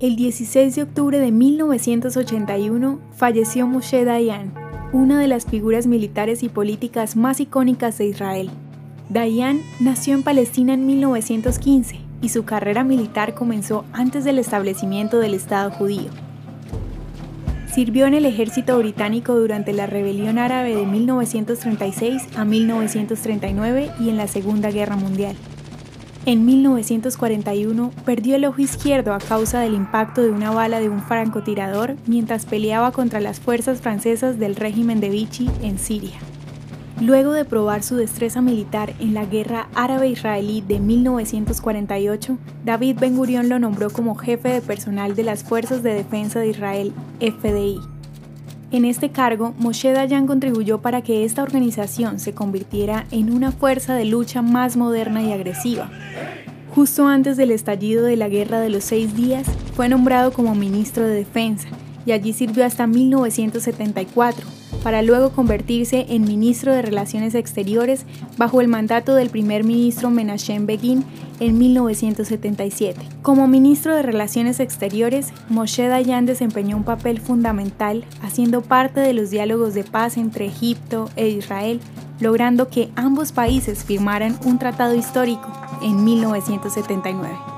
El 16 de octubre de 1981 falleció Moshe Dayan, una de las figuras militares y políticas más icónicas de Israel. Dayan nació en Palestina en 1915 y su carrera militar comenzó antes del establecimiento del Estado judío. Sirvió en el ejército británico durante la rebelión árabe de 1936 a 1939 y en la Segunda Guerra Mundial. En 1941 perdió el ojo izquierdo a causa del impacto de una bala de un francotirador mientras peleaba contra las fuerzas francesas del régimen de Vichy en Siria. Luego de probar su destreza militar en la guerra árabe-israelí de 1948, David Ben Gurion lo nombró como jefe de personal de las Fuerzas de Defensa de Israel, FDI. En este cargo, Moshe Dayan contribuyó para que esta organización se convirtiera en una fuerza de lucha más moderna y agresiva. Justo antes del estallido de la Guerra de los Seis Días, fue nombrado como ministro de Defensa y allí sirvió hasta 1974, para luego convertirse en ministro de Relaciones Exteriores bajo el mandato del primer ministro Menachem Begin en 1977. Como ministro de Relaciones Exteriores, Moshe Dayan desempeñó un papel fundamental haciendo parte de los diálogos de paz entre Egipto e Israel, logrando que ambos países firmaran un tratado histórico en 1979.